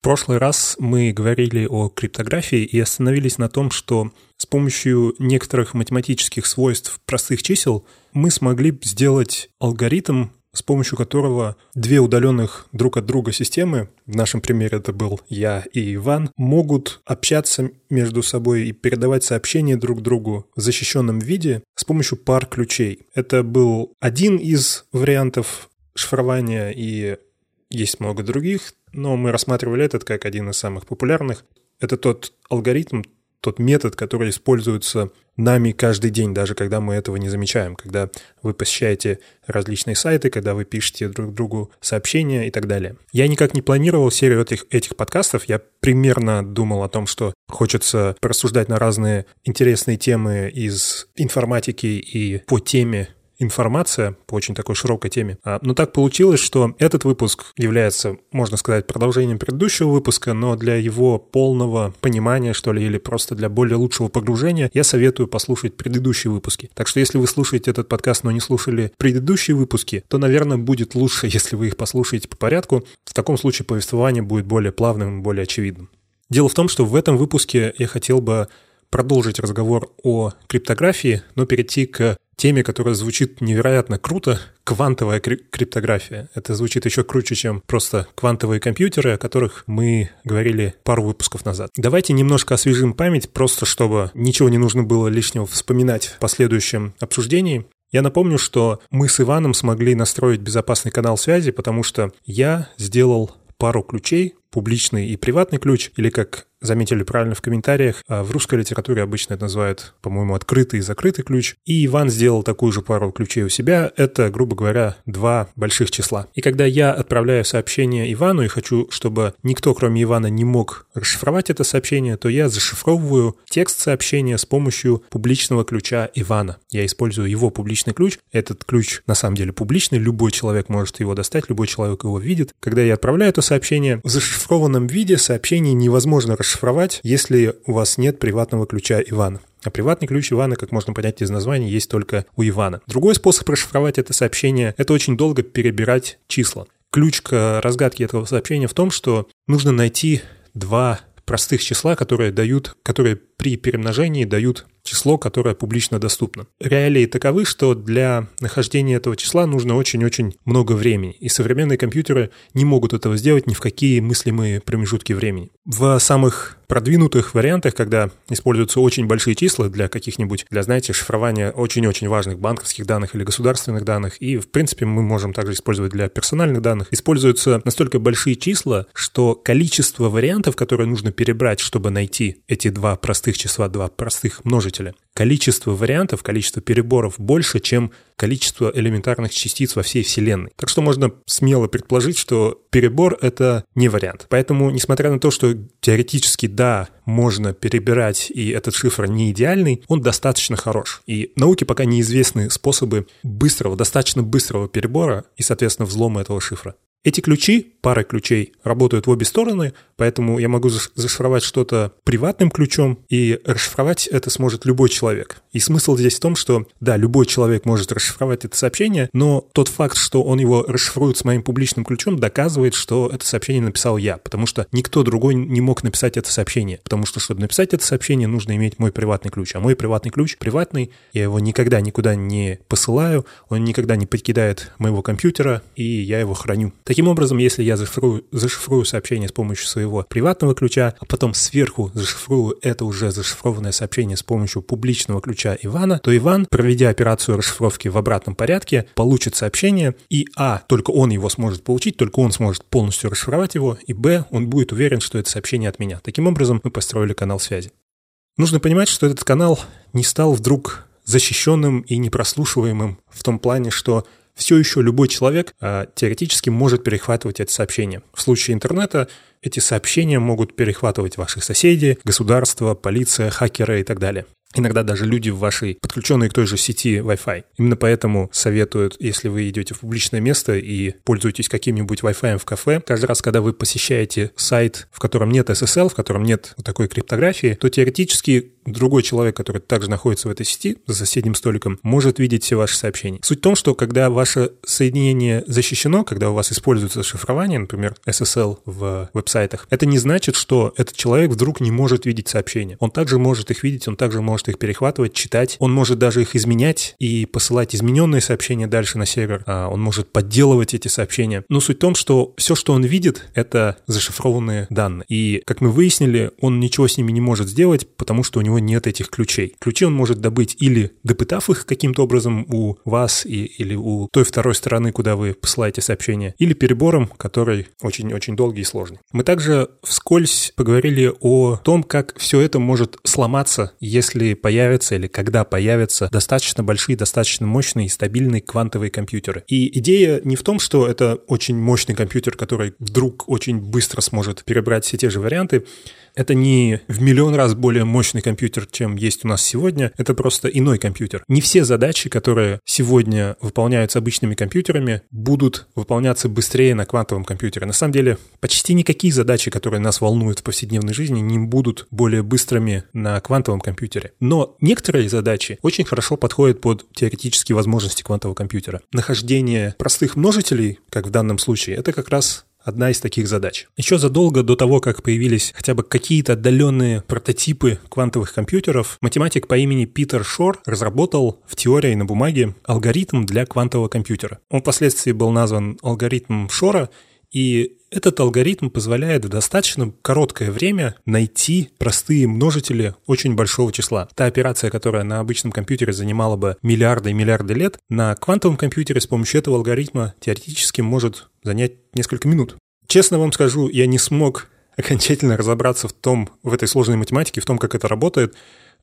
В прошлый раз мы говорили о криптографии и остановились на том, что с помощью некоторых математических свойств простых чисел мы смогли сделать алгоритм, с помощью которого две удаленных друг от друга системы, в нашем примере это был я и Иван, могут общаться между собой и передавать сообщения друг другу в защищенном виде с помощью пар ключей. Это был один из вариантов шифрования, и есть много других, но мы рассматривали этот как один из самых популярных. Это тот алгоритм, тот метод, который используется нами каждый день, даже когда мы этого не замечаем, когда вы посещаете различные сайты, когда вы пишете друг другу сообщения и так далее. Я никак не планировал серию этих, этих подкастов, я примерно думал о том, что хочется порассуждать на разные интересные темы из информатики и по теме информация по очень такой широкой теме. А, но так получилось, что этот выпуск является, можно сказать, продолжением предыдущего выпуска, но для его полного понимания, что ли, или просто для более лучшего погружения, я советую послушать предыдущие выпуски. Так что если вы слушаете этот подкаст, но не слушали предыдущие выпуски, то, наверное, будет лучше, если вы их послушаете по порядку. В таком случае повествование будет более плавным, более очевидным. Дело в том, что в этом выпуске я хотел бы продолжить разговор о криптографии, но перейти к теме, которая звучит невероятно круто, квантовая криптография. Это звучит еще круче, чем просто квантовые компьютеры, о которых мы говорили пару выпусков назад. Давайте немножко освежим память, просто чтобы ничего не нужно было лишнего вспоминать в последующем обсуждении. Я напомню, что мы с Иваном смогли настроить безопасный канал связи, потому что я сделал пару ключей, публичный и приватный ключ, или как заметили правильно в комментариях, а в русской литературе обычно это называют, по-моему, открытый и закрытый ключ. И Иван сделал такую же пару ключей у себя. Это, грубо говоря, два больших числа. И когда я отправляю сообщение Ивану и хочу, чтобы никто, кроме Ивана, не мог расшифровать это сообщение, то я зашифровываю текст сообщения с помощью публичного ключа Ивана. Я использую его публичный ключ. Этот ключ на самом деле публичный, любой человек может его достать, любой человек его видит. Когда я отправляю это сообщение, в зашифрованном виде сообщение невозможно расшифровать расшифровать, если у вас нет приватного ключа Ивана. А приватный ключ Ивана, как можно понять из названия, есть только у Ивана. Другой способ расшифровать это сообщение – это очень долго перебирать числа. Ключ к разгадке этого сообщения в том, что нужно найти два простых числа, которые дают, которые при перемножении дают число, которое публично доступно. Реалии таковы, что для нахождения этого числа нужно очень-очень много времени, и современные компьютеры не могут этого сделать ни в какие мыслимые промежутки времени. В самых продвинутых вариантах, когда используются очень большие числа для каких-нибудь, для, знаете, шифрования очень-очень важных банковских данных или государственных данных, и, в принципе, мы можем также использовать для персональных данных, используются настолько большие числа, что количество вариантов, которые нужно перебрать, чтобы найти эти два простых числа, два простых множителя, количество вариантов, количество переборов больше, чем количество элементарных частиц во всей Вселенной. Так что можно смело предположить, что перебор — это не вариант. Поэтому, несмотря на то, что теоретически, да, можно перебирать, и этот шифр не идеальный, он достаточно хорош. И науке пока неизвестны способы быстрого, достаточно быстрого перебора и, соответственно, взлома этого шифра. Эти ключи, пара ключей, работают в обе стороны, поэтому я могу зашифровать что-то приватным ключом, и расшифровать это сможет любой человек. И смысл здесь в том, что, да, любой человек может расшифровать это сообщение, но тот факт, что он его расшифрует с моим публичным ключом, доказывает, что это сообщение написал я, потому что никто другой не мог написать это сообщение, потому что, чтобы написать это сообщение, нужно иметь мой приватный ключ, а мой приватный ключ приватный, я его никогда никуда не посылаю, он никогда не покидает моего компьютера, и я его храню. Таким образом, если я зашифрую, зашифрую сообщение с помощью своего приватного ключа, а потом сверху зашифрую это уже зашифрованное сообщение с помощью публичного ключа Ивана, то Иван, проведя операцию расшифровки в обратном порядке, получит сообщение, и а, только он его сможет получить, только он сможет полностью расшифровать его, и б, он будет уверен, что это сообщение от меня. Таким образом, мы построили канал связи. Нужно понимать, что этот канал не стал вдруг защищенным и непрослушиваемым в том плане, что все еще любой человек а, теоретически может перехватывать эти сообщения. В случае интернета эти сообщения могут перехватывать ваши соседи, государство, полиция, хакеры и так далее. Иногда даже люди в вашей подключенной к той же сети Wi-Fi. Именно поэтому советуют, если вы идете в публичное место и пользуетесь каким-нибудь Wi-Fi в кафе, каждый раз, когда вы посещаете сайт, в котором нет SSL, в котором нет такой криптографии, то теоретически другой человек, который также находится в этой сети, за соседним столиком, может видеть все ваши сообщения. Суть в том, что когда ваше соединение защищено, когда у вас используется шифрование, например, SSL в веб-сайтах, это не значит, что этот человек вдруг не может видеть сообщения. Он также может их видеть, он также может их перехватывать, читать, он может даже их изменять и посылать измененные сообщения дальше на сервер, а он может подделывать эти сообщения. Но суть в том, что все, что он видит, это зашифрованные данные. И, как мы выяснили, он ничего с ними не может сделать, потому что у него нет этих ключей. Ключи он может добыть или допытав их каким-то образом у вас и, или у той второй стороны, куда вы посылаете сообщение, или перебором, который очень-очень долгий и сложный. Мы также вскользь поговорили о том, как все это может сломаться, если появится или когда появятся достаточно большие, достаточно мощные и стабильные квантовые компьютеры. И идея не в том, что это очень мощный компьютер, который вдруг очень быстро сможет перебрать все те же варианты, это не в миллион раз более мощный компьютер, чем есть у нас сегодня, это просто иной компьютер. Не все задачи, которые сегодня выполняются обычными компьютерами, будут выполняться быстрее на квантовом компьютере. На самом деле, почти никакие задачи, которые нас волнуют в повседневной жизни, не будут более быстрыми на квантовом компьютере. Но некоторые задачи очень хорошо подходят под теоретические возможности квантового компьютера. Нахождение простых множителей, как в данном случае, это как раз одна из таких задач. Еще задолго до того, как появились хотя бы какие-то отдаленные прототипы квантовых компьютеров, математик по имени Питер Шор разработал в теории на бумаге алгоритм для квантового компьютера. Он впоследствии был назван алгоритмом Шора, и этот алгоритм позволяет в достаточно короткое время найти простые множители очень большого числа. Та операция, которая на обычном компьютере занимала бы миллиарды и миллиарды лет, на квантовом компьютере с помощью этого алгоритма теоретически может занять несколько минут. Честно вам скажу, я не смог окончательно разобраться в том, в этой сложной математике, в том, как это работает,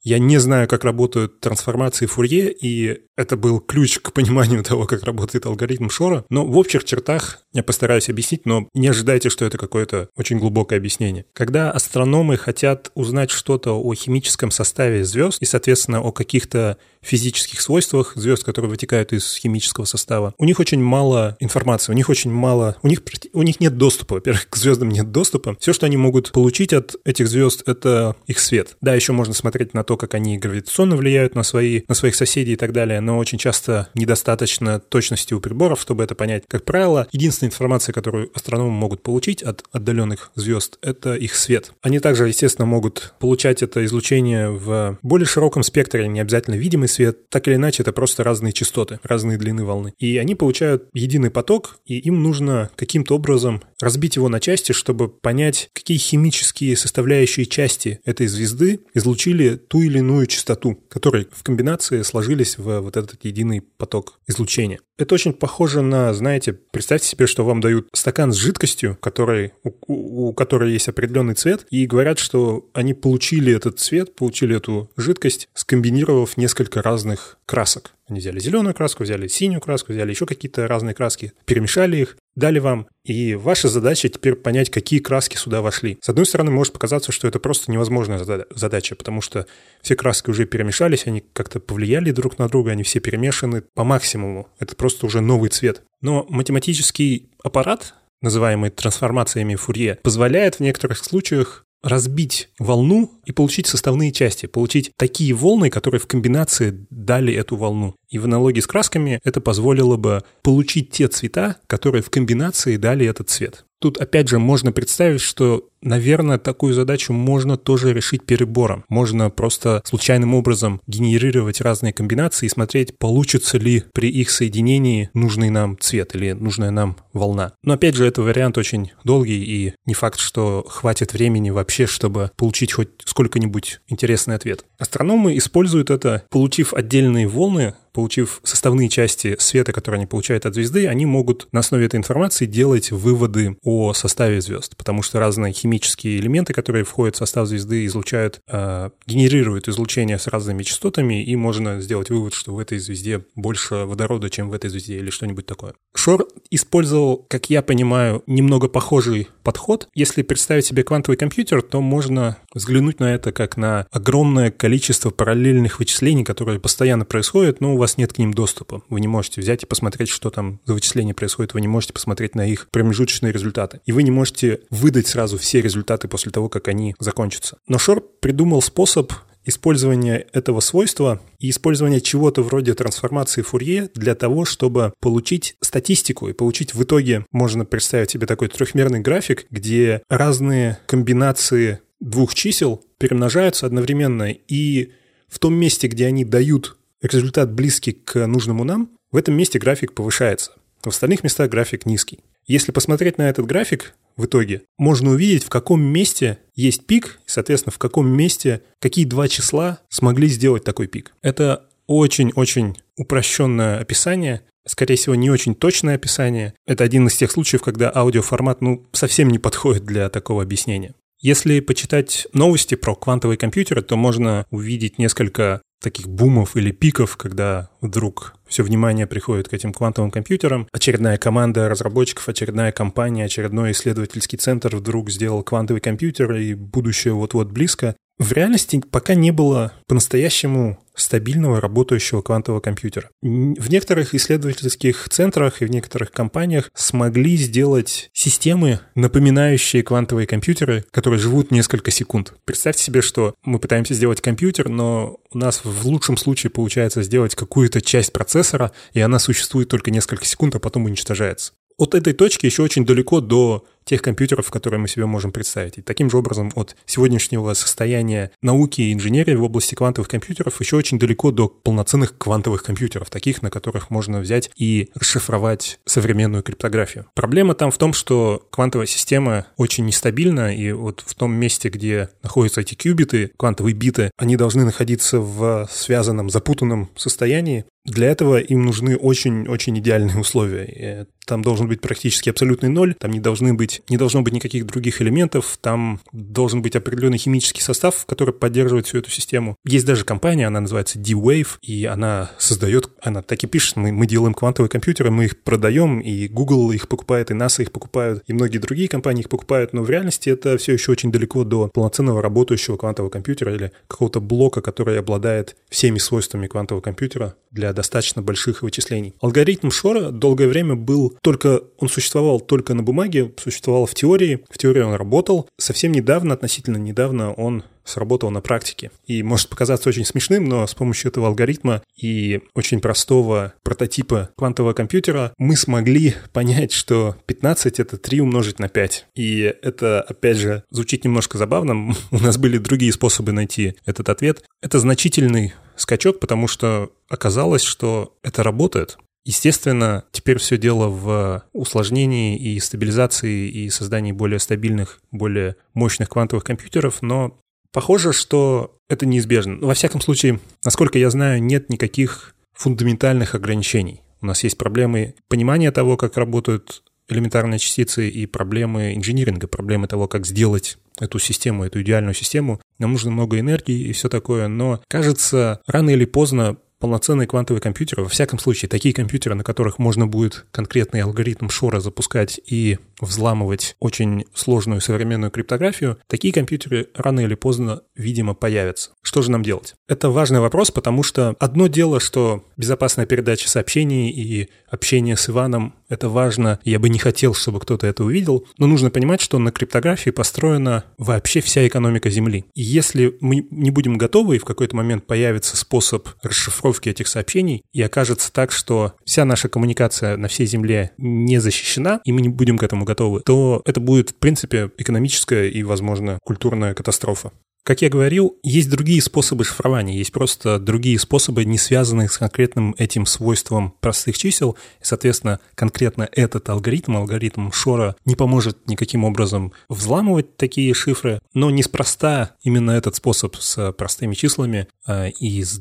я не знаю, как работают трансформации Фурье, и это был ключ к пониманию того, как работает алгоритм Шора. Но в общих чертах я постараюсь объяснить, но не ожидайте, что это какое-то очень глубокое объяснение. Когда астрономы хотят узнать что-то о химическом составе звезд и, соответственно, о каких-то физических свойствах звезд, которые вытекают из химического состава, у них очень мало информации, у них очень мало, у них, у них нет доступа, во-первых, к звездам нет доступа. Все, что они могут получить от этих звезд, это их свет. Да, еще можно смотреть на то, как они гравитационно влияют на, свои, на своих соседей и так далее, но очень часто недостаточно точности у приборов, чтобы это понять. Как правило, единственная информация, которую астрономы могут получить от отдаленных звезд, это их свет. Они также, естественно, могут получать это излучение в более широком спектре, не обязательно видимый свет. Так или иначе, это просто разные частоты, разные длины волны. И они получают единый поток, и им нужно каким-то образом разбить его на части, чтобы понять, какие химические составляющие части этой звезды излучили ту или иную частоту, которые в комбинации сложились в вот этот единый поток излучения. Это очень похоже на, знаете, представьте себе, что вам дают стакан с жидкостью, который, у, у, которой есть определенный цвет, и говорят, что они получили этот цвет, получили эту жидкость, скомбинировав несколько разных красок. Они взяли зеленую краску, взяли синюю краску, взяли еще какие-то разные краски, перемешали их, дали вам. И ваша задача теперь понять, какие краски сюда вошли. С одной стороны, может показаться, что это просто невозможная задача, потому что все краски уже перемешались, они как-то повлияли друг на друга, они все перемешаны по максимуму. Это просто уже новый цвет. Но математический аппарат, называемый трансформациями Фурье, позволяет в некоторых случаях разбить волну и получить составные части, получить такие волны, которые в комбинации дали эту волну. И в аналогии с красками это позволило бы получить те цвета, которые в комбинации дали этот цвет. Тут опять же можно представить, что Наверное, такую задачу можно тоже решить перебором. Можно просто случайным образом генерировать разные комбинации и смотреть, получится ли при их соединении нужный нам цвет или нужная нам волна. Но опять же, это вариант очень долгий и не факт, что хватит времени вообще, чтобы получить хоть сколько-нибудь интересный ответ. Астрономы используют это, получив отдельные волны, получив составные части света, которые они получают от звезды, они могут на основе этой информации делать выводы о составе звезд, потому что разные химические химические элементы, которые входят в состав звезды, излучают, э, генерируют излучение с разными частотами, и можно сделать вывод, что в этой звезде больше водорода, чем в этой звезде, или что-нибудь такое. Шор использовал, как я понимаю, немного похожий подход. Если представить себе квантовый компьютер, то можно взглянуть на это как на огромное количество параллельных вычислений, которые постоянно происходят, но у вас нет к ним доступа. Вы не можете взять и посмотреть, что там за вычисления происходит, вы не можете посмотреть на их промежуточные результаты. И вы не можете выдать сразу все результаты после того, как они закончатся. Но Шор придумал способ использование этого свойства и использование чего-то вроде трансформации Фурье для того, чтобы получить статистику и получить в итоге, можно представить себе такой трехмерный график, где разные комбинации двух чисел перемножаются одновременно, и в том месте, где они дают результат близкий к нужному нам, в этом месте график повышается. В остальных местах график низкий. Если посмотреть на этот график, в итоге можно увидеть, в каком месте есть пик, и, соответственно, в каком месте какие два числа смогли сделать такой пик. Это очень-очень упрощенное описание, скорее всего, не очень точное описание. Это один из тех случаев, когда аудиоформат ну, совсем не подходит для такого объяснения. Если почитать новости про квантовые компьютеры, то можно увидеть несколько таких бумов или пиков, когда вдруг все внимание приходит к этим квантовым компьютерам. Очередная команда разработчиков, очередная компания, очередной исследовательский центр вдруг сделал квантовый компьютер, и будущее вот-вот близко. В реальности пока не было по-настоящему стабильного работающего квантового компьютера. В некоторых исследовательских центрах и в некоторых компаниях смогли сделать системы, напоминающие квантовые компьютеры, которые живут несколько секунд. Представьте себе, что мы пытаемся сделать компьютер, но у нас в лучшем случае получается сделать какую-то часть процессора, и она существует только несколько секунд, а потом уничтожается от этой точки еще очень далеко до тех компьютеров, которые мы себе можем представить. И таким же образом от сегодняшнего состояния науки и инженерии в области квантовых компьютеров еще очень далеко до полноценных квантовых компьютеров, таких, на которых можно взять и расшифровать современную криптографию. Проблема там в том, что квантовая система очень нестабильна, и вот в том месте, где находятся эти кьюбиты, квантовые биты, они должны находиться в связанном, запутанном состоянии, для этого им нужны очень-очень идеальные условия. Там должен быть практически абсолютный ноль, там не, должны быть, не должно быть никаких других элементов, там должен быть определенный химический состав, который поддерживает всю эту систему. Есть даже компания, она называется D-Wave, и она создает, она так и пишет, мы, мы делаем квантовые компьютеры, мы их продаем, и Google их покупает, и NASA их покупают, и многие другие компании их покупают, но в реальности это все еще очень далеко до полноценного работающего квантового компьютера или какого-то блока, который обладает всеми свойствами квантового компьютера для достаточно больших вычислений. Алгоритм Шора долгое время был только, он существовал только на бумаге, существовал в теории, в теории он работал. Совсем недавно, относительно недавно, он сработал на практике. И может показаться очень смешным, но с помощью этого алгоритма и очень простого прототипа квантового компьютера мы смогли понять, что 15 — это 3 умножить на 5. И это, опять же, звучит немножко забавно. У нас были другие способы найти этот ответ. Это значительный скачок, потому что оказалось, что это работает. Естественно, теперь все дело в усложнении и стабилизации и создании более стабильных, более мощных квантовых компьютеров, но похоже, что это неизбежно. Во всяком случае, насколько я знаю, нет никаких фундаментальных ограничений. У нас есть проблемы понимания того, как работают элементарные частицы и проблемы инжиниринга, проблемы того, как сделать эту систему, эту идеальную систему. Нам нужно много энергии и все такое, но кажется, рано или поздно полноценные квантовые компьютеры, во всяком случае, такие компьютеры, на которых можно будет конкретный алгоритм Шора запускать и взламывать очень сложную современную криптографию, такие компьютеры рано или поздно, видимо, появятся. Что же нам делать? Это важный вопрос, потому что одно дело, что безопасная передача сообщений и общение с Иваном — это важно, я бы не хотел, чтобы кто-то это увидел, но нужно понимать, что на криптографии построена вообще вся экономика Земли. И если мы не будем готовы, и в какой-то момент появится способ расшифровки этих сообщений, и окажется так, что вся наша коммуникация на всей Земле не защищена, и мы не будем к этому готовы, то это будет, в принципе, экономическая и, возможно, культурная катастрофа. Как я говорил, есть другие способы шифрования, есть просто другие способы, не связанные с конкретным этим свойством простых чисел. И, соответственно, конкретно этот алгоритм, алгоритм Шора, не поможет никаким образом взламывать такие шифры, но неспроста именно этот способ с простыми числами э, и с,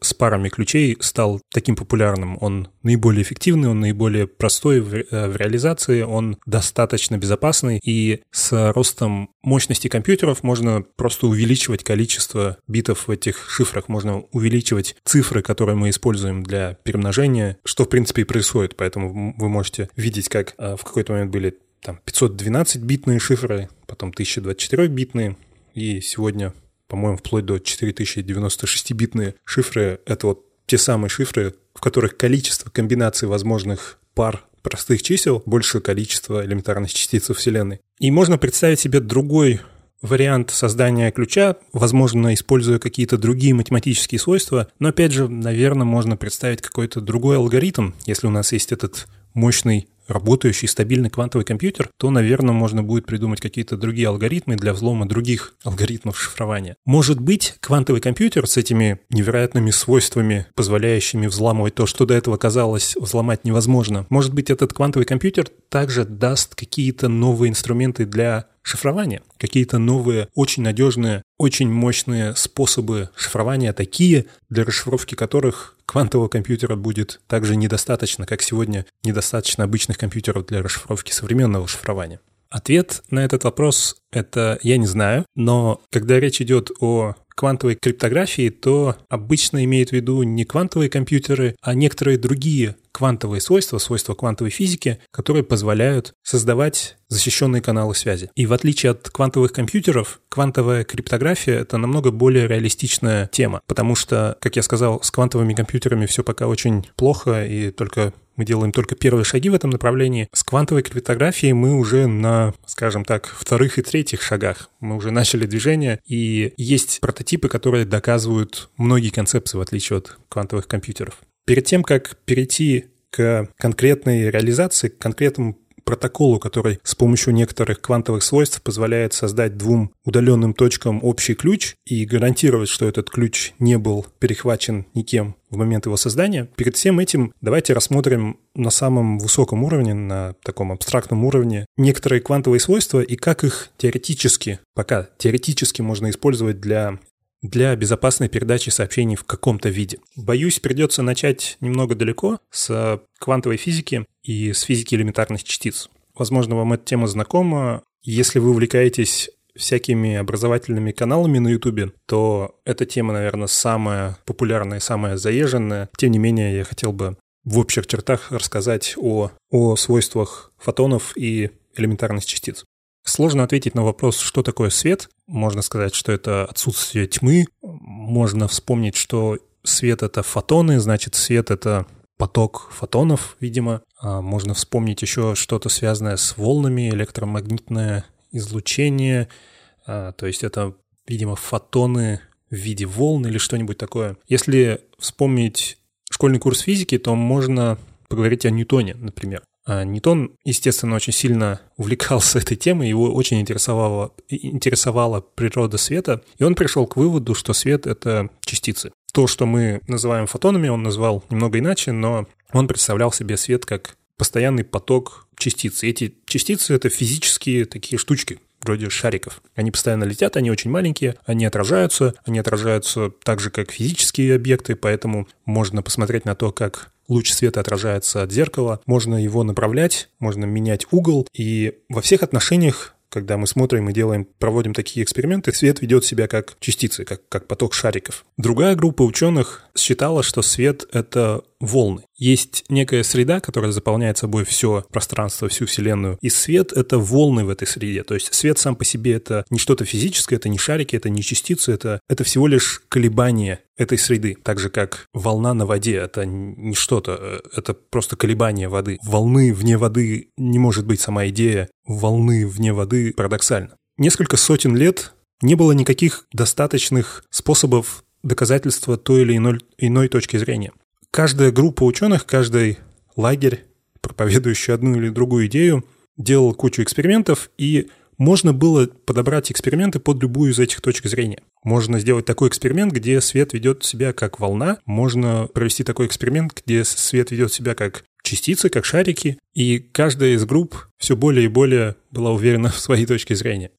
с парами ключей стал таким популярным. Он наиболее эффективный, он наиболее простой в, э, в реализации, он достаточно безопасный, и с ростом мощности компьютеров можно просто увидеть увеличивать количество битов в этих шифрах, можно увеличивать цифры, которые мы используем для перемножения, что в принципе и происходит. Поэтому вы можете видеть, как а, в какой-то момент были там 512-битные шифры, потом 1024-битные, и сегодня, по-моему, вплоть до 4096-битные шифры — это вот те самые шифры, в которых количество комбинаций возможных пар простых чисел больше количества элементарных частиц Вселенной. И можно представить себе другой вариант создания ключа, возможно, используя какие-то другие математические свойства, но опять же, наверное, можно представить какой-то другой алгоритм, если у нас есть этот мощный работающий стабильный квантовый компьютер, то, наверное, можно будет придумать какие-то другие алгоритмы для взлома других алгоритмов шифрования. Может быть, квантовый компьютер с этими невероятными свойствами, позволяющими взламывать то, что до этого казалось взломать невозможно, может быть, этот квантовый компьютер также даст какие-то новые инструменты для шифрования, какие-то новые, очень надежные, очень мощные способы шифрования, такие, для расшифровки которых квантового компьютера будет также недостаточно, как сегодня недостаточно обычных компьютеров для расшифровки современного шифрования. Ответ на этот вопрос — это я не знаю, но когда речь идет о квантовой криптографии, то обычно имеют в виду не квантовые компьютеры, а некоторые другие квантовые свойства, свойства квантовой физики, которые позволяют создавать защищенные каналы связи. И в отличие от квантовых компьютеров, квантовая криптография — это намного более реалистичная тема, потому что, как я сказал, с квантовыми компьютерами все пока очень плохо, и только мы делаем только первые шаги в этом направлении. С квантовой криптографией мы уже на, скажем так, вторых и третьих шагах. Мы уже начали движение, и есть прототипы, которые доказывают многие концепции, в отличие от квантовых компьютеров. Перед тем, как перейти к конкретной реализации, к конкретному протоколу, который с помощью некоторых квантовых свойств позволяет создать двум удаленным точкам общий ключ и гарантировать, что этот ключ не был перехвачен никем в момент его создания. Перед всем этим давайте рассмотрим на самом высоком уровне, на таком абстрактном уровне, некоторые квантовые свойства и как их теоретически, пока теоретически можно использовать для для безопасной передачи сообщений в каком-то виде. Боюсь, придется начать немного далеко с квантовой физики и с физики элементарных частиц. Возможно, вам эта тема знакома. Если вы увлекаетесь всякими образовательными каналами на Ютубе, то эта тема, наверное, самая популярная, самая заезженная. Тем не менее, я хотел бы в общих чертах рассказать о, о свойствах фотонов и элементарных частиц. Сложно ответить на вопрос, что такое свет. Можно сказать, что это отсутствие тьмы. Можно вспомнить, что свет — это фотоны, значит, свет — это поток фотонов, видимо. А можно вспомнить еще что-то связанное с волнами, электромагнитное излучение. А, то есть это, видимо, фотоны в виде волн или что-нибудь такое. Если вспомнить школьный курс физики, то можно поговорить о Ньютоне, например. А Ньютон, естественно, очень сильно увлекался этой темой, его очень интересовала, интересовала природа света, и он пришел к выводу, что свет — это частицы. То, что мы называем фотонами, он назвал немного иначе, но он представлял себе свет как постоянный поток частиц. И эти частицы — это физические такие штучки, вроде шариков. Они постоянно летят, они очень маленькие, они отражаются, они отражаются так же, как физические объекты, поэтому можно посмотреть на то, как луч света отражается от зеркала, можно его направлять, можно менять угол, и во всех отношениях когда мы смотрим и делаем, проводим такие эксперименты, свет ведет себя как частицы, как, как поток шариков. Другая группа ученых считала, что свет — это волны. Есть некая среда, которая заполняет собой все пространство, всю Вселенную, и свет — это волны в этой среде. То есть свет сам по себе — это не что-то физическое, это не шарики, это не частицы, это, это всего лишь колебания этой среды. Так же, как волна на воде — это не что-то, это просто колебания воды. Волны вне воды не может быть сама идея волны вне воды парадоксально. Несколько сотен лет не было никаких достаточных способов доказательства той или иной, иной точки зрения. Каждая группа ученых, каждый лагерь, проповедующий одну или другую идею, делал кучу экспериментов, и можно было подобрать эксперименты под любую из этих точек зрения. Можно сделать такой эксперимент, где свет ведет себя как волна. Можно провести такой эксперимент, где свет ведет себя как частицы, как шарики. И каждая из групп все более и более была уверена в своей точке зрения.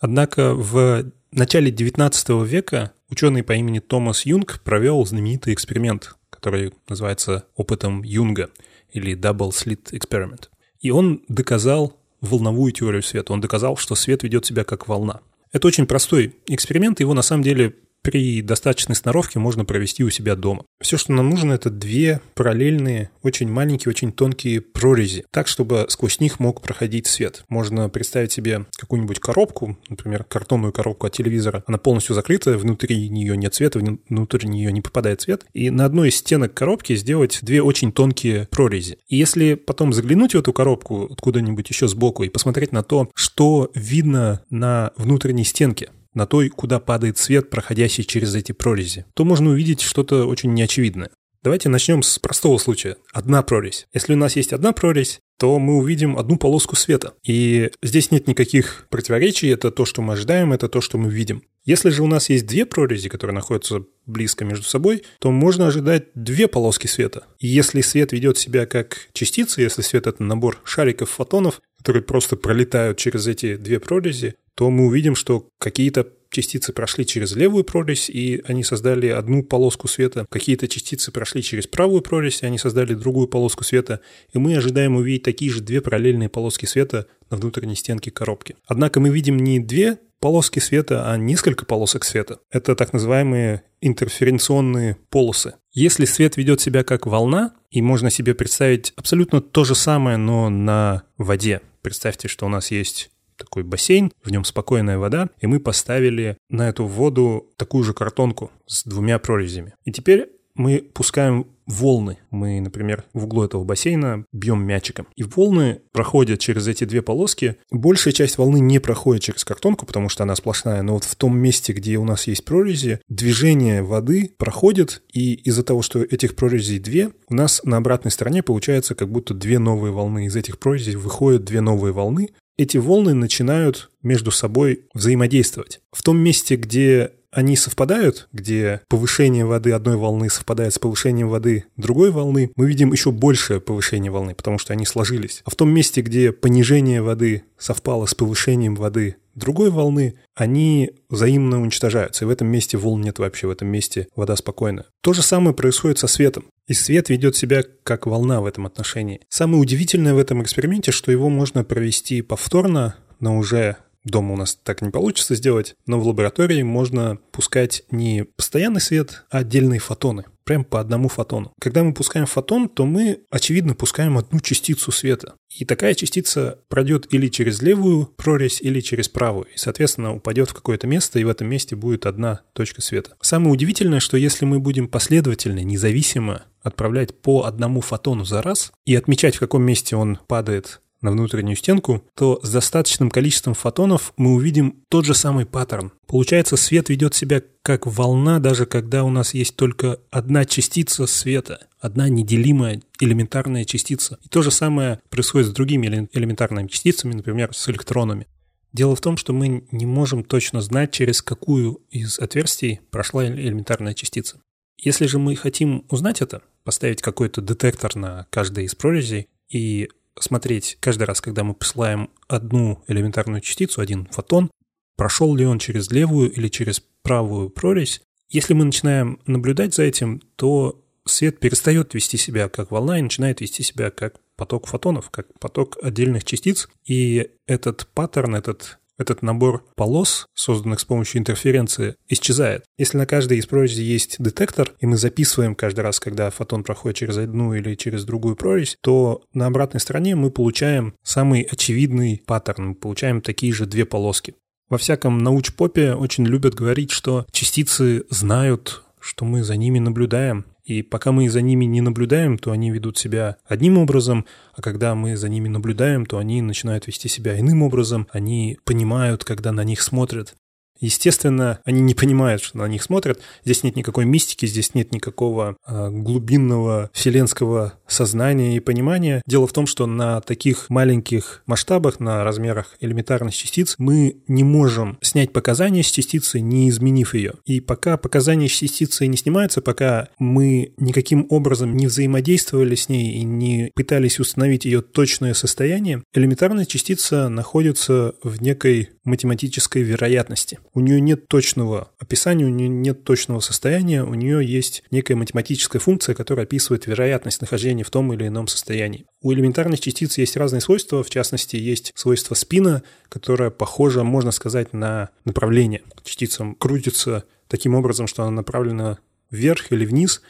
Однако в начале XIX века ученый по имени Томас Юнг провел знаменитый эксперимент, который называется опытом Юнга или Double Slit Experiment. И он доказал волновую теорию света. Он доказал, что свет ведет себя как волна. Это очень простой эксперимент, его на самом деле при достаточной сноровке можно провести у себя дома. Все, что нам нужно, это две параллельные, очень маленькие, очень тонкие прорези, так, чтобы сквозь них мог проходить свет. Можно представить себе какую-нибудь коробку, например, картонную коробку от телевизора. Она полностью закрыта, внутри нее нет света, внутрь нее не попадает свет. И на одной из стенок коробки сделать две очень тонкие прорези. И если потом заглянуть в эту коробку откуда-нибудь еще сбоку и посмотреть на то, что видно на внутренней стенке, на той, куда падает свет, проходящий через эти прорези, то можно увидеть что-то очень неочевидное. Давайте начнем с простого случая. Одна прорезь. Если у нас есть одна прорезь, то мы увидим одну полоску света. И здесь нет никаких противоречий, это то, что мы ожидаем, это то, что мы видим. Если же у нас есть две прорези, которые находятся близко между собой, то можно ожидать две полоски света. И если свет ведет себя как частица, если свет — это набор шариков, фотонов, которые просто пролетают через эти две прорези, то мы увидим, что какие-то частицы прошли через левую прорезь, и они создали одну полоску света. Какие-то частицы прошли через правую прорезь, и они создали другую полоску света. И мы ожидаем увидеть такие же две параллельные полоски света на внутренней стенке коробки. Однако мы видим не две полоски света, а несколько полосок света. Это так называемые интерференционные полосы. Если свет ведет себя как волна, и можно себе представить абсолютно то же самое, но на воде. Представьте, что у нас есть такой бассейн, в нем спокойная вода, и мы поставили на эту воду такую же картонку с двумя прорезями. И теперь мы пускаем волны. Мы, например, в углу этого бассейна бьем мячиком. И волны проходят через эти две полоски. Большая часть волны не проходит через картонку, потому что она сплошная. Но вот в том месте, где у нас есть прорези, движение воды проходит. И из-за того, что этих прорезей две, у нас на обратной стороне получается как будто две новые волны. Из этих прорезей выходят две новые волны эти волны начинают между собой взаимодействовать. В том месте, где они совпадают, где повышение воды одной волны совпадает с повышением воды другой волны, мы видим еще большее повышение волны, потому что они сложились. А в том месте, где понижение воды совпало с повышением воды другой волны, они взаимно уничтожаются. И в этом месте волн нет вообще, в этом месте вода спокойная. То же самое происходит со светом. И свет ведет себя как волна в этом отношении. Самое удивительное в этом эксперименте, что его можно провести повторно на уже Дома у нас так не получится сделать, но в лаборатории можно пускать не постоянный свет, а отдельные фотоны. Прям по одному фотону. Когда мы пускаем фотон, то мы, очевидно, пускаем одну частицу света. И такая частица пройдет или через левую прорезь, или через правую. И, соответственно, упадет в какое-то место, и в этом месте будет одна точка света. Самое удивительное, что если мы будем последовательно, независимо отправлять по одному фотону за раз и отмечать, в каком месте он падает на внутреннюю стенку, то с достаточным количеством фотонов мы увидим тот же самый паттерн. Получается, свет ведет себя как волна, даже когда у нас есть только одна частица света, одна неделимая элементарная частица. И то же самое происходит с другими элементарными частицами, например, с электронами. Дело в том, что мы не можем точно знать, через какую из отверстий прошла элементарная частица. Если же мы хотим узнать это, поставить какой-то детектор на каждой из прорезей и смотреть каждый раз, когда мы посылаем одну элементарную частицу, один фотон, прошел ли он через левую или через правую прорезь. Если мы начинаем наблюдать за этим, то свет перестает вести себя как волна и начинает вести себя как поток фотонов, как поток отдельных частиц. И этот паттерн, этот этот набор полос, созданных с помощью интерференции, исчезает. Если на каждой из прорезей есть детектор, и мы записываем каждый раз, когда фотон проходит через одну или через другую прорезь, то на обратной стороне мы получаем самый очевидный паттерн, мы получаем такие же две полоски. Во всяком научпопе очень любят говорить, что частицы знают, что мы за ними наблюдаем, и пока мы за ними не наблюдаем, то они ведут себя одним образом, а когда мы за ними наблюдаем, то они начинают вести себя иным образом, они понимают, когда на них смотрят. Естественно, они не понимают, что на них смотрят. Здесь нет никакой мистики, здесь нет никакого э, глубинного вселенского сознания и понимания. Дело в том, что на таких маленьких масштабах, на размерах элементарных частиц, мы не можем снять показания с частицы, не изменив ее. И пока показания с частицы не снимаются, пока мы никаким образом не взаимодействовали с ней и не пытались установить ее точное состояние, элементарная частица находится в некой математической вероятности. У нее нет точного описания, у нее нет точного состояния, у нее есть некая математическая функция, которая описывает вероятность нахождения в том или ином состоянии. У элементарных частиц есть разные свойства, в частности, есть свойство спина, которое похоже, можно сказать, на направление. Частица крутится таким образом, что она направлена вверх или вниз.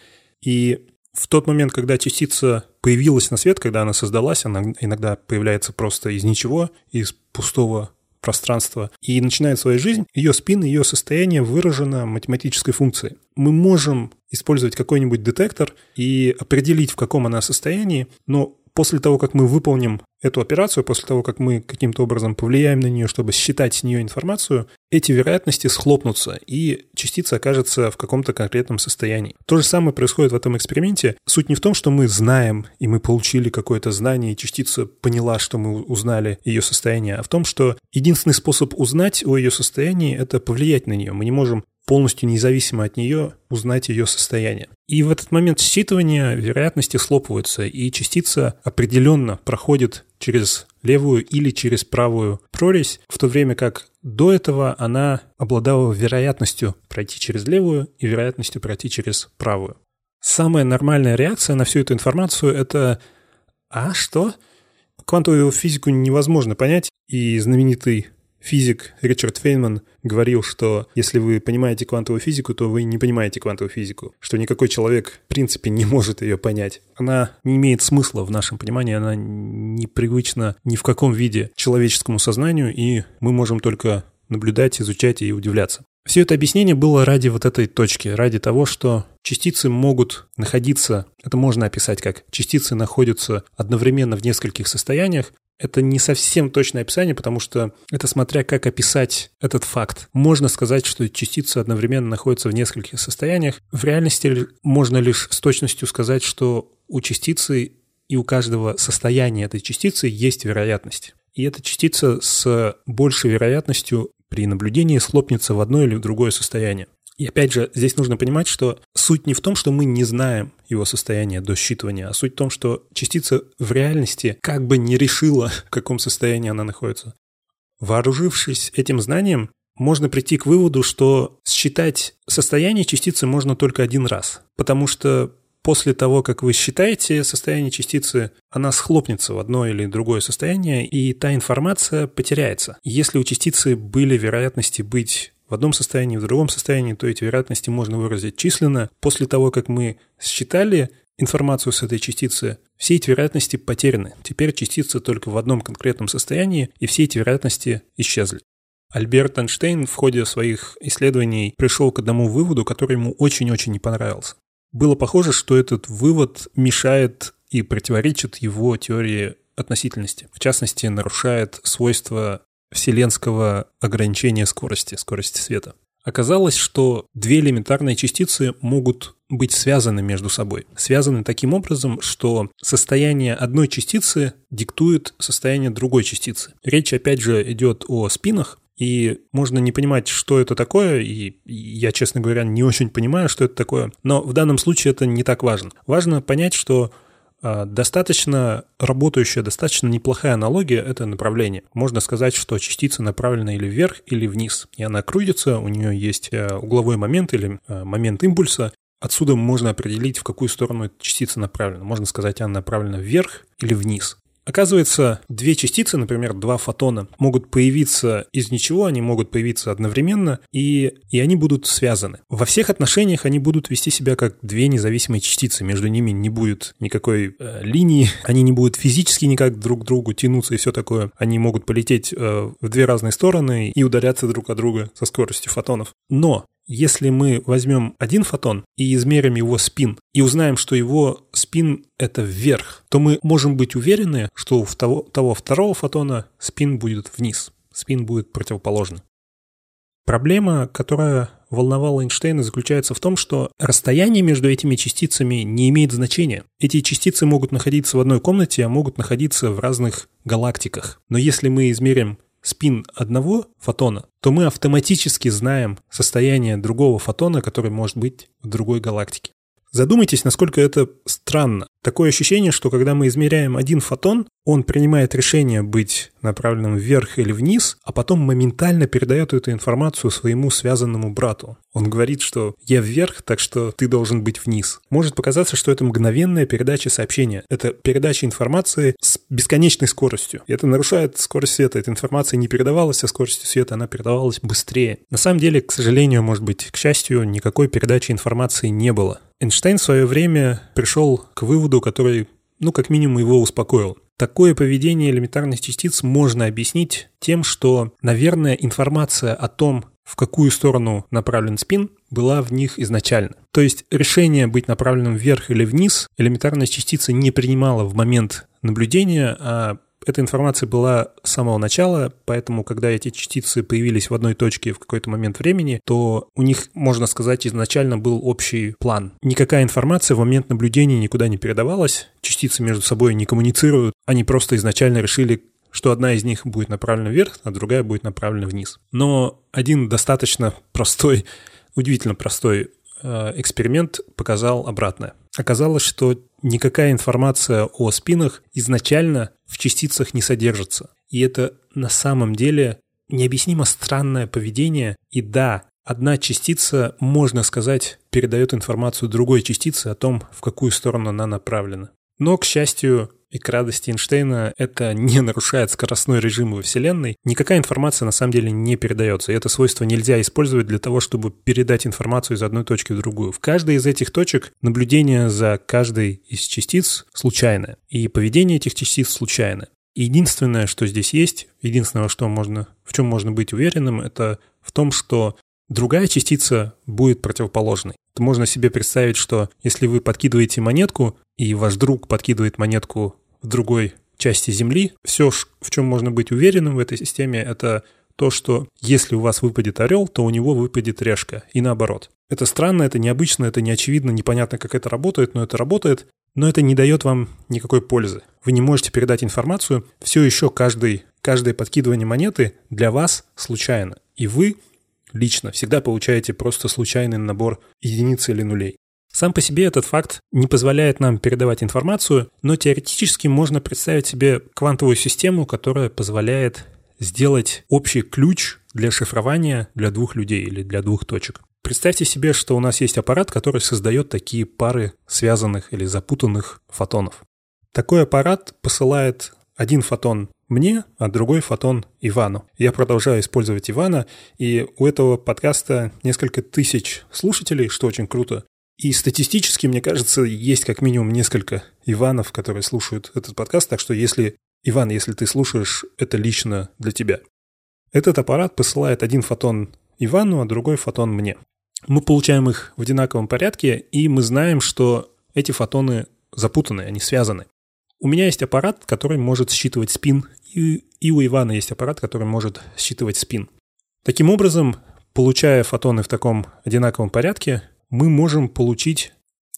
И в тот момент, когда частица появилась на свет, когда она создалась, она иногда появляется просто из ничего, из пустого пространства и начинает свою жизнь, ее спин, ее состояние выражено математической функцией. Мы можем использовать какой-нибудь детектор и определить, в каком она состоянии, но после того, как мы выполним эту операцию, после того, как мы каким-то образом повлияем на нее, чтобы считать с нее информацию, эти вероятности схлопнутся, и частица окажется в каком-то конкретном состоянии. То же самое происходит в этом эксперименте. Суть не в том, что мы знаем, и мы получили какое-то знание, и частица поняла, что мы узнали ее состояние, а в том, что единственный способ узнать о ее состоянии – это повлиять на нее. Мы не можем полностью независимо от нее узнать ее состояние. И в этот момент считывания вероятности слопываются, и частица определенно проходит через левую или через правую прорезь, в то время как до этого она обладала вероятностью пройти через левую и вероятностью пройти через правую. Самая нормальная реакция на всю эту информацию – это «А, что?» Квантовую физику невозможно понять, и знаменитый физик Ричард Фейнман говорил, что если вы понимаете квантовую физику, то вы не понимаете квантовую физику, что никакой человек, в принципе, не может ее понять. Она не имеет смысла в нашем понимании, она непривычна ни в каком виде человеческому сознанию, и мы можем только наблюдать, изучать и удивляться. Все это объяснение было ради вот этой точки, ради того, что частицы могут находиться, это можно описать как частицы находятся одновременно в нескольких состояниях, это не совсем точное описание, потому что это смотря как описать этот факт. Можно сказать, что частицы одновременно находятся в нескольких состояниях. В реальности можно лишь с точностью сказать, что у частицы и у каждого состояния этой частицы есть вероятность. И эта частица с большей вероятностью при наблюдении схлопнется в одно или в другое состояние. И опять же, здесь нужно понимать, что суть не в том, что мы не знаем его состояние до считывания, а суть в том, что частица в реальности как бы не решила, в каком состоянии она находится. Вооружившись этим знанием, можно прийти к выводу, что считать состояние частицы можно только один раз, потому что после того, как вы считаете состояние частицы, она схлопнется в одно или другое состояние, и та информация потеряется. Если у частицы были вероятности быть в одном состоянии, в другом состоянии, то эти вероятности можно выразить численно. После того, как мы считали информацию с этой частицы, все эти вероятности потеряны. Теперь частица только в одном конкретном состоянии, и все эти вероятности исчезли. Альберт Эйнштейн в ходе своих исследований пришел к одному выводу, который ему очень-очень не понравился. Было похоже, что этот вывод мешает и противоречит его теории относительности. В частности, нарушает свойства вселенского ограничения скорости, скорости света. Оказалось, что две элементарные частицы могут быть связаны между собой. Связаны таким образом, что состояние одной частицы диктует состояние другой частицы. Речь, опять же, идет о спинах, и можно не понимать, что это такое, и я, честно говоря, не очень понимаю, что это такое, но в данном случае это не так важно. Важно понять, что достаточно работающая, достаточно неплохая аналогия – это направление. Можно сказать, что частица направлена или вверх, или вниз. И она крутится, у нее есть э, угловой момент или э, момент импульса. Отсюда можно определить, в какую сторону эта частица направлена. Можно сказать, она направлена вверх или вниз. Оказывается, две частицы, например, два фотона, могут появиться из ничего, они могут появиться одновременно, и, и они будут связаны. Во всех отношениях они будут вести себя как две независимые частицы, между ними не будет никакой э, линии, они не будут физически никак друг к другу тянуться и все такое. Они могут полететь э, в две разные стороны и ударяться друг от друга со скоростью фотонов. Но если мы возьмем один фотон и измерим его спин, и узнаем, что его спин — это вверх, то мы можем быть уверены, что у того, того второго фотона спин будет вниз, спин будет противоположный. Проблема, которая волновала Эйнштейна, заключается в том, что расстояние между этими частицами не имеет значения. Эти частицы могут находиться в одной комнате, а могут находиться в разных галактиках. Но если мы измерим спин одного фотона, то мы автоматически знаем состояние другого фотона, который может быть в другой галактике. Задумайтесь, насколько это странно. Такое ощущение, что когда мы измеряем один фотон, он принимает решение быть направленным вверх или вниз, а потом моментально передает эту информацию своему связанному брату. Он говорит, что я вверх, так что ты должен быть вниз. Может показаться, что это мгновенная передача сообщения. Это передача информации с бесконечной скоростью. И это нарушает скорость света. Эта информация не передавалась со скоростью света, она передавалась быстрее. На самом деле, к сожалению, может быть, к счастью, никакой передачи информации не было. Эйнштейн в свое время пришел к выводу, который, ну, как минимум, его успокоил. Такое поведение элементарных частиц можно объяснить тем, что, наверное, информация о том, в какую сторону направлен спин, была в них изначально. То есть решение быть направленным вверх или вниз элементарная частица не принимала в момент наблюдения, а эта информация была с самого начала, поэтому, когда эти частицы появились в одной точке в какой-то момент времени, то у них, можно сказать, изначально был общий план. Никакая информация в момент наблюдения никуда не передавалась, частицы между собой не коммуницируют, они просто изначально решили, что одна из них будет направлена вверх, а другая будет направлена вниз. Но один достаточно простой, удивительно простой э, эксперимент показал обратное. Оказалось, что никакая информация о спинах изначально в частицах не содержится. И это на самом деле необъяснимо странное поведение. И да, одна частица, можно сказать, передает информацию другой частице о том, в какую сторону она направлена. Но, к счастью, и к радости Эйнштейна это не нарушает скоростной режим во Вселенной. Никакая информация на самом деле не передается. И это свойство нельзя использовать для того, чтобы передать информацию из одной точки в другую. В каждой из этих точек наблюдение за каждой из частиц случайное. И поведение этих частиц случайно. Единственное, что здесь есть, единственное, что можно, в чем можно быть уверенным, это в том, что другая частица будет противоположной. То можно себе представить, что если вы подкидываете монетку, и ваш друг подкидывает монетку в другой части Земли. Все, в чем можно быть уверенным в этой системе, это то, что если у вас выпадет орел, то у него выпадет решка, и наоборот. Это странно, это необычно, это неочевидно, непонятно, как это работает, но это работает, но это не дает вам никакой пользы. Вы не можете передать информацию, все еще каждый, каждое подкидывание монеты для вас случайно. И вы лично всегда получаете просто случайный набор единиц или нулей. Сам по себе этот факт не позволяет нам передавать информацию, но теоретически можно представить себе квантовую систему, которая позволяет сделать общий ключ для шифрования для двух людей или для двух точек. Представьте себе, что у нас есть аппарат, который создает такие пары связанных или запутанных фотонов. Такой аппарат посылает один фотон мне, а другой фотон Ивану. Я продолжаю использовать Ивана, и у этого подкаста несколько тысяч слушателей, что очень круто. И статистически, мне кажется, есть как минимум несколько Иванов, которые слушают этот подкаст, так что если, Иван, если ты слушаешь, это лично для тебя. Этот аппарат посылает один фотон Ивану, а другой фотон мне. Мы получаем их в одинаковом порядке, и мы знаем, что эти фотоны запутаны, они связаны. У меня есть аппарат, который может считывать спин, и, и у Ивана есть аппарат, который может считывать спин. Таким образом, получая фотоны в таком одинаковом порядке, мы можем получить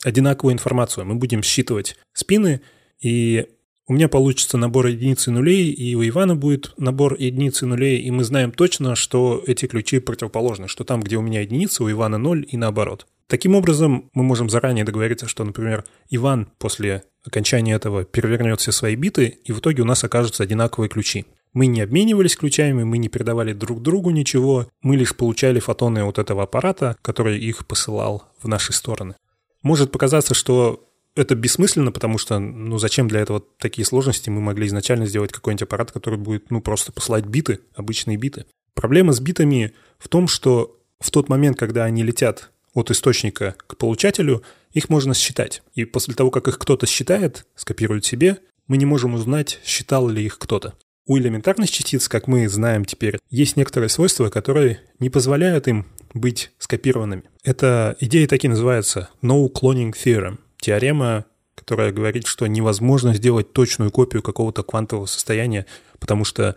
одинаковую информацию. Мы будем считывать спины, и у меня получится набор единиц и нулей, и у Ивана будет набор единиц и нулей, и мы знаем точно, что эти ключи противоположны, что там, где у меня единица, у Ивана ноль и наоборот. Таким образом, мы можем заранее договориться, что, например, Иван после окончания этого перевернет все свои биты, и в итоге у нас окажутся одинаковые ключи. Мы не обменивались ключами, мы не передавали друг другу ничего, мы лишь получали фотоны от этого аппарата, который их посылал в наши стороны. Может показаться, что это бессмысленно, потому что, ну, зачем для этого такие сложности? Мы могли изначально сделать какой-нибудь аппарат, который будет, ну, просто посылать биты, обычные биты. Проблема с битами в том, что в тот момент, когда они летят от источника к получателю, их можно считать. И после того, как их кто-то считает, скопирует себе, мы не можем узнать, считал ли их кто-то. У элементарных частиц, как мы знаем теперь, есть некоторые свойства, которые не позволяют им быть скопированными. Эта идея таки называется No Cloning Theorem, теорема, которая говорит, что невозможно сделать точную копию какого-то квантового состояния, потому что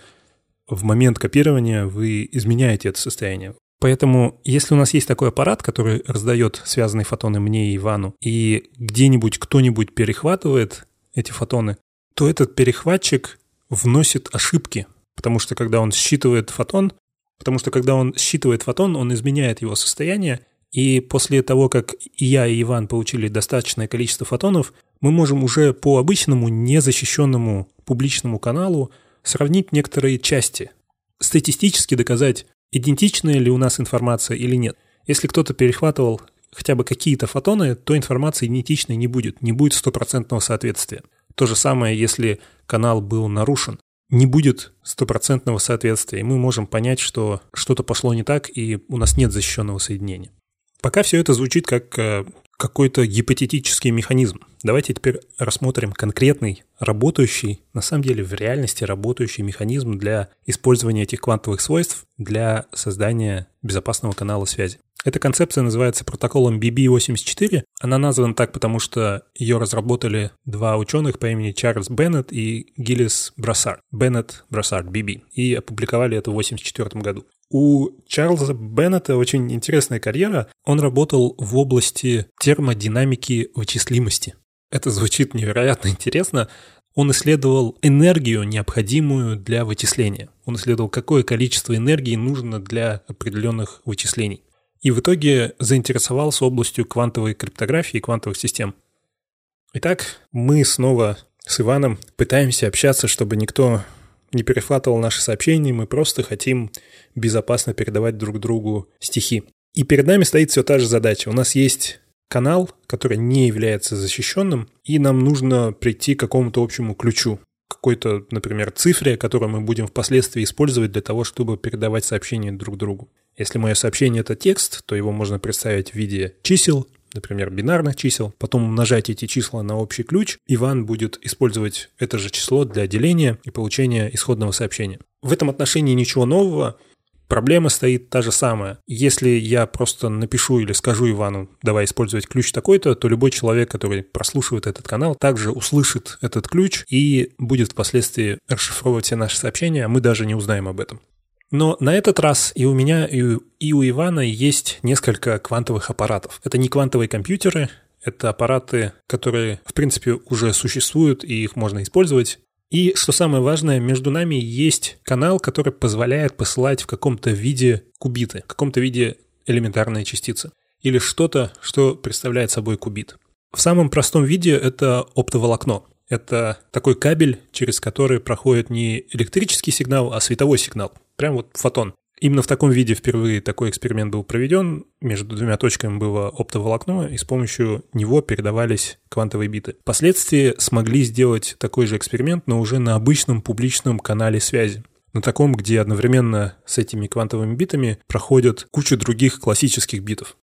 в момент копирования вы изменяете это состояние. Поэтому, если у нас есть такой аппарат, который раздает связанные фотоны мне и Ивану, и где-нибудь кто-нибудь перехватывает эти фотоны, то этот перехватчик вносит ошибки, потому что когда он считывает фотон, потому что когда он считывает фотон, он изменяет его состояние, И после того, как и я, и Иван получили достаточное количество фотонов, мы можем уже по обычному незащищенному публичному каналу сравнить некоторые части, статистически доказать, идентичная ли у нас информация или нет. Если кто-то перехватывал хотя бы какие-то фотоны, то информация идентичной не будет, не будет стопроцентного соответствия. То же самое, если канал был нарушен. Не будет стопроцентного соответствия, и мы можем понять, что что-то пошло не так, и у нас нет защищенного соединения. Пока все это звучит как э, какой-то гипотетический механизм. Давайте теперь рассмотрим конкретный, работающий, на самом деле в реальности работающий механизм для использования этих квантовых свойств для создания безопасного канала связи. Эта концепция называется протоколом BB84. Она названа так, потому что ее разработали два ученых по имени Чарльз Беннет и Гиллис Брассард. Беннет, Брассард, BB. И опубликовали это в 1984 году. У Чарльза Беннета очень интересная карьера. Он работал в области термодинамики вычислимости. Это звучит невероятно интересно. Он исследовал энергию, необходимую для вычисления. Он исследовал, какое количество энергии нужно для определенных вычислений. И в итоге заинтересовался областью квантовой криптографии и квантовых систем. Итак, мы снова с Иваном пытаемся общаться, чтобы никто не перехватывал наши сообщения, мы просто хотим безопасно передавать друг другу стихи. И перед нами стоит все та же задача. У нас есть канал, который не является защищенным, и нам нужно прийти к какому-то общему ключу, какой-то, например, цифре, которую мы будем впоследствии использовать для того, чтобы передавать сообщения друг другу. Если мое сообщение – это текст, то его можно представить в виде чисел, например, бинарных чисел, потом умножать эти числа на общий ключ, Иван будет использовать это же число для деления и получения исходного сообщения. В этом отношении ничего нового, Проблема стоит та же самая. Если я просто напишу или скажу Ивану, давай использовать ключ такой-то, то любой человек, который прослушивает этот канал, также услышит этот ключ и будет впоследствии расшифровывать все наши сообщения, а мы даже не узнаем об этом. Но на этот раз и у меня, и у, и у Ивана есть несколько квантовых аппаратов. Это не квантовые компьютеры, это аппараты, которые, в принципе, уже существуют, и их можно использовать. И, что самое важное, между нами есть канал, который позволяет посылать в каком-то виде кубиты, в каком-то виде элементарные частицы. Или что-то, что представляет собой кубит. В самом простом виде это оптоволокно. Это такой кабель, через который проходит не электрический сигнал, а световой сигнал. Прям вот фотон. Именно в таком виде впервые такой эксперимент был проведен. Между двумя точками было оптоволокно, и с помощью него передавались квантовые биты. Впоследствии смогли сделать такой же эксперимент, но уже на обычном публичном канале связи. На таком, где одновременно с этими квантовыми битами проходят куча других классических битов.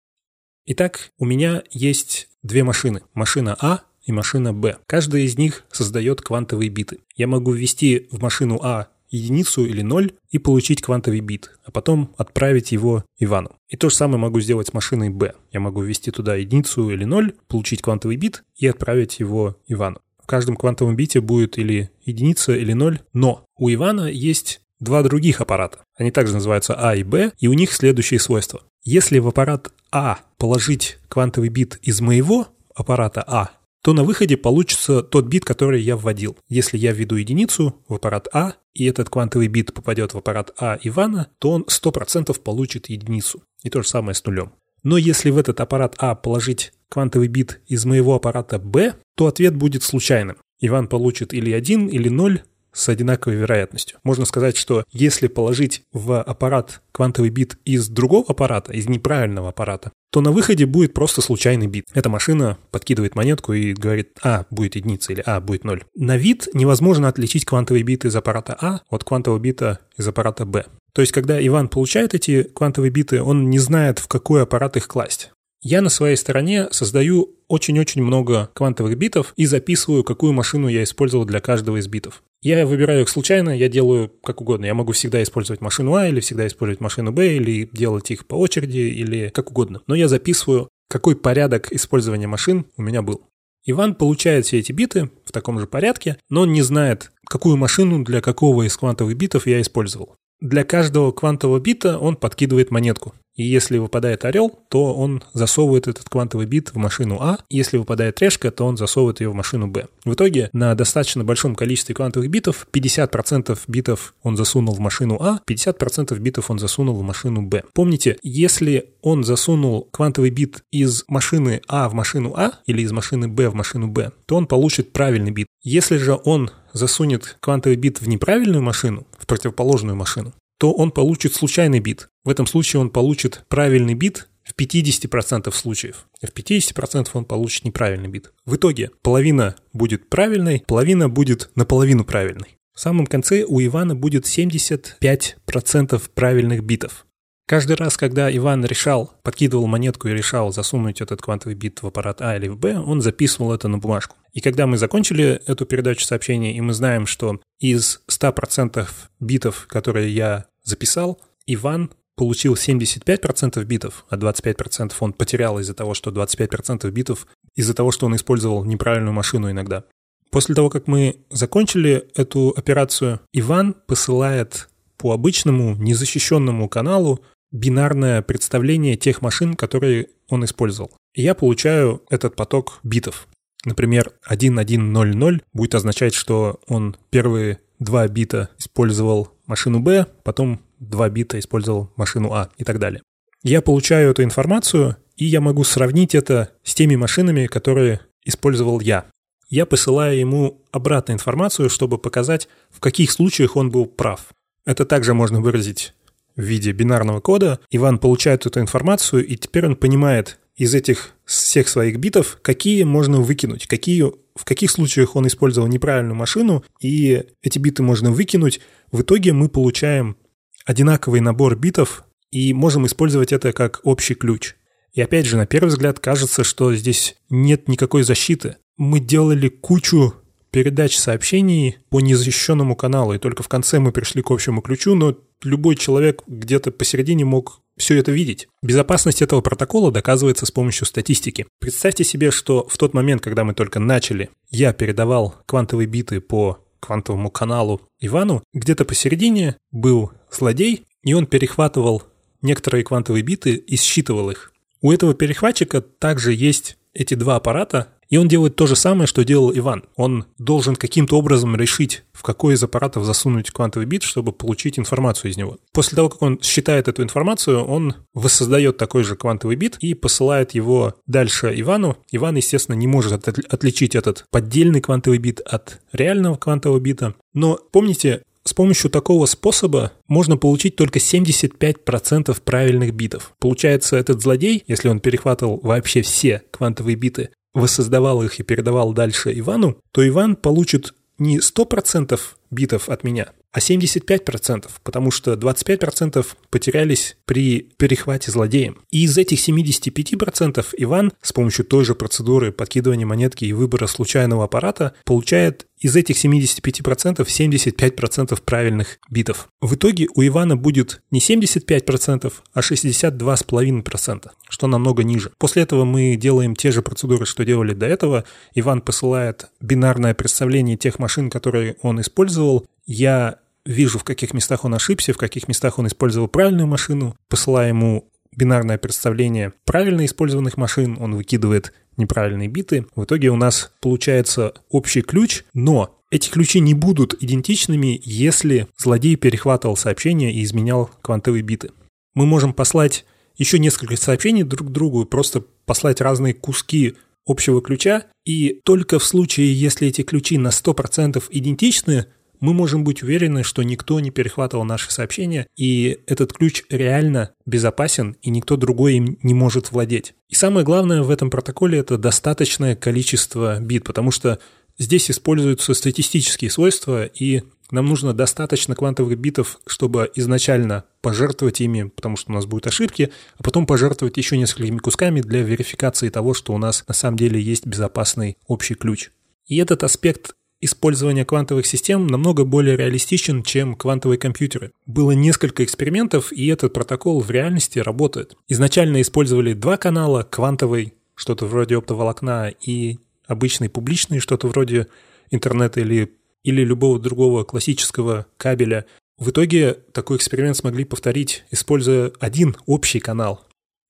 Итак, у меня есть две машины. Машина А и машина Б. Каждая из них создает квантовые биты. Я могу ввести в машину А единицу или ноль и получить квантовый бит, а потом отправить его Ивану. И то же самое могу сделать с машиной B. Я могу ввести туда единицу или ноль, получить квантовый бит и отправить его Ивану. В каждом квантовом бите будет или единица, или ноль, но у Ивана есть два других аппарата. Они также называются А и Б, и у них следующие свойства. Если в аппарат А положить квантовый бит из моего аппарата А, то на выходе получится тот бит, который я вводил. Если я введу единицу в аппарат А, и этот квантовый бит попадет в аппарат А Ивана, то он 100% получит единицу. И то же самое с нулем. Но если в этот аппарат А положить квантовый бит из моего аппарата Б, то ответ будет случайным. Иван получит или 1, или 0, с одинаковой вероятностью. Можно сказать, что если положить в аппарат квантовый бит из другого аппарата, из неправильного аппарата, то на выходе будет просто случайный бит. Эта машина подкидывает монетку и говорит «А будет единица» или «А будет ноль». На вид невозможно отличить квантовый бит из аппарата А от квантового бита из аппарата Б. То есть, когда Иван получает эти квантовые биты, он не знает, в какой аппарат их класть. Я на своей стороне создаю очень-очень много квантовых битов и записываю, какую машину я использовал для каждого из битов. Я выбираю их случайно, я делаю как угодно. Я могу всегда использовать машину А или всегда использовать машину Б, или делать их по очереди, или как угодно. Но я записываю, какой порядок использования машин у меня был. Иван получает все эти биты в таком же порядке, но он не знает, какую машину для какого из квантовых битов я использовал. Для каждого квантового бита он подкидывает монетку. И если выпадает орел, то он засовывает этот квантовый бит в машину А. Если выпадает решка, то он засовывает ее в машину Б. В итоге на достаточно большом количестве квантовых битов 50% битов он засунул в машину А, 50% битов он засунул в машину Б. Помните, если он засунул квантовый бит из машины А в машину А или из машины Б в машину Б, то он получит правильный бит. Если же он засунет квантовый бит в неправильную машину, в противоположную машину, то он получит случайный бит. В этом случае он получит правильный бит в 50% случаев. В 50% он получит неправильный бит. В итоге половина будет правильной, половина будет наполовину правильной. В самом конце у Ивана будет 75% правильных битов. Каждый раз, когда Иван решал, подкидывал монетку и решал засунуть этот квантовый бит в аппарат А или в Б, он записывал это на бумажку. И когда мы закончили эту передачу сообщений, и мы знаем, что из 100% битов, которые я записал, Иван получил 75% битов, а 25% он потерял из-за того, что 25% битов из-за того, что он использовал неправильную машину иногда. После того, как мы закончили эту операцию, Иван посылает по обычному незащищенному каналу бинарное представление тех машин, которые он использовал. И я получаю этот поток битов. Например, 1100 будет означать, что он первые два бита использовал машину B, потом два бита использовал машину А и так далее. Я получаю эту информацию, и я могу сравнить это с теми машинами, которые использовал я. Я посылаю ему обратно информацию, чтобы показать, в каких случаях он был прав. Это также можно выразить в виде бинарного кода. Иван получает эту информацию, и теперь он понимает из этих всех своих битов, какие можно выкинуть, какие, в каких случаях он использовал неправильную машину, и эти биты можно выкинуть. В итоге мы получаем одинаковый набор битов и можем использовать это как общий ключ. И опять же, на первый взгляд кажется, что здесь нет никакой защиты. Мы делали кучу передач сообщений по незащищенному каналу, и только в конце мы пришли к общему ключу, но любой человек где-то посередине мог все это видеть. Безопасность этого протокола доказывается с помощью статистики. Представьте себе, что в тот момент, когда мы только начали, я передавал квантовые биты по квантовому каналу Ивану, где-то посередине был злодей, и он перехватывал некоторые квантовые биты и считывал их. У этого перехватчика также есть эти два аппарата, и он делает то же самое, что делал Иван. Он должен каким-то образом решить, в какой из аппаратов засунуть квантовый бит, чтобы получить информацию из него. После того, как он считает эту информацию, он воссоздает такой же квантовый бит и посылает его дальше Ивану. Иван, естественно, не может отличить этот поддельный квантовый бит от реального квантового бита. Но помните, с помощью такого способа можно получить только 75% правильных битов. Получается, этот злодей, если он перехватывал вообще все квантовые биты, воссоздавал их и передавал дальше Ивану, то Иван получит не 100% битов от меня, а 75%, потому что 25% потерялись при перехвате злодеем. И из этих 75% Иван с помощью той же процедуры подкидывания монетки и выбора случайного аппарата получает из этих 75% 75% правильных битов. В итоге у Ивана будет не 75%, а 62,5%, что намного ниже. После этого мы делаем те же процедуры, что делали до этого. Иван посылает бинарное представление тех машин, которые он использовал. Я вижу, в каких местах он ошибся, в каких местах он использовал правильную машину, посылаю ему бинарное представление правильно использованных машин, он выкидывает неправильные биты. В итоге у нас получается общий ключ, но эти ключи не будут идентичными, если злодей перехватывал сообщения и изменял квантовые биты. Мы можем послать еще несколько сообщений друг другу, просто послать разные куски общего ключа, и только в случае, если эти ключи на 100% идентичны, мы можем быть уверены, что никто не перехватывал наши сообщения, и этот ключ реально безопасен, и никто другой им не может владеть. И самое главное в этом протоколе это достаточное количество бит, потому что здесь используются статистические свойства, и нам нужно достаточно квантовых битов, чтобы изначально пожертвовать ими, потому что у нас будут ошибки, а потом пожертвовать еще несколькими кусками для верификации того, что у нас на самом деле есть безопасный общий ключ. И этот аспект использование квантовых систем намного более реалистичен, чем квантовые компьютеры. Было несколько экспериментов, и этот протокол в реальности работает. Изначально использовали два канала, квантовый, что-то вроде оптоволокна, и обычный публичный, что-то вроде интернета или, или любого другого классического кабеля. В итоге такой эксперимент смогли повторить, используя один общий канал.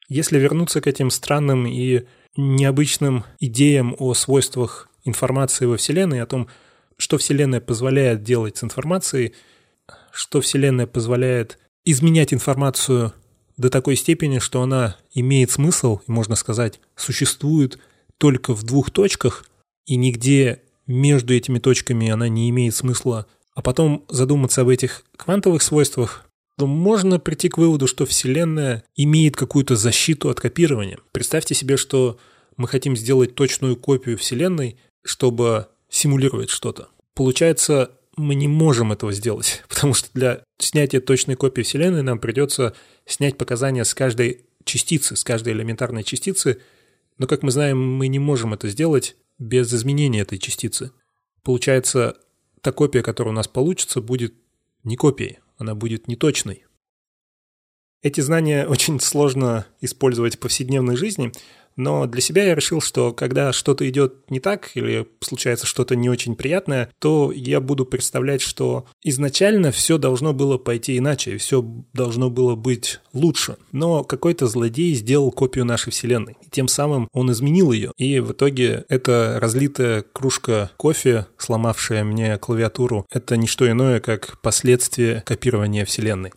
Если вернуться к этим странным и необычным идеям о свойствах информации во Вселенной, о том, что Вселенная позволяет делать с информацией, что Вселенная позволяет изменять информацию до такой степени, что она имеет смысл, и можно сказать, существует только в двух точках, и нигде между этими точками она не имеет смысла, а потом задуматься об этих квантовых свойствах, то можно прийти к выводу, что Вселенная имеет какую-то защиту от копирования. Представьте себе, что мы хотим сделать точную копию Вселенной, чтобы симулировать что-то. Получается, мы не можем этого сделать, потому что для снятия точной копии Вселенной нам придется снять показания с каждой частицы, с каждой элементарной частицы, но, как мы знаем, мы не можем это сделать без изменения этой частицы. Получается, та копия, которая у нас получится, будет не копией, она будет неточной. Эти знания очень сложно использовать в повседневной жизни, но для себя я решил, что когда что-то идет не так или случается что-то не очень приятное, то я буду представлять, что изначально все должно было пойти иначе, все должно было быть лучше. Но какой-то злодей сделал копию нашей Вселенной. И тем самым он изменил ее. И в итоге эта разлитая кружка кофе, сломавшая мне клавиатуру, это не что иное, как последствие копирования Вселенной.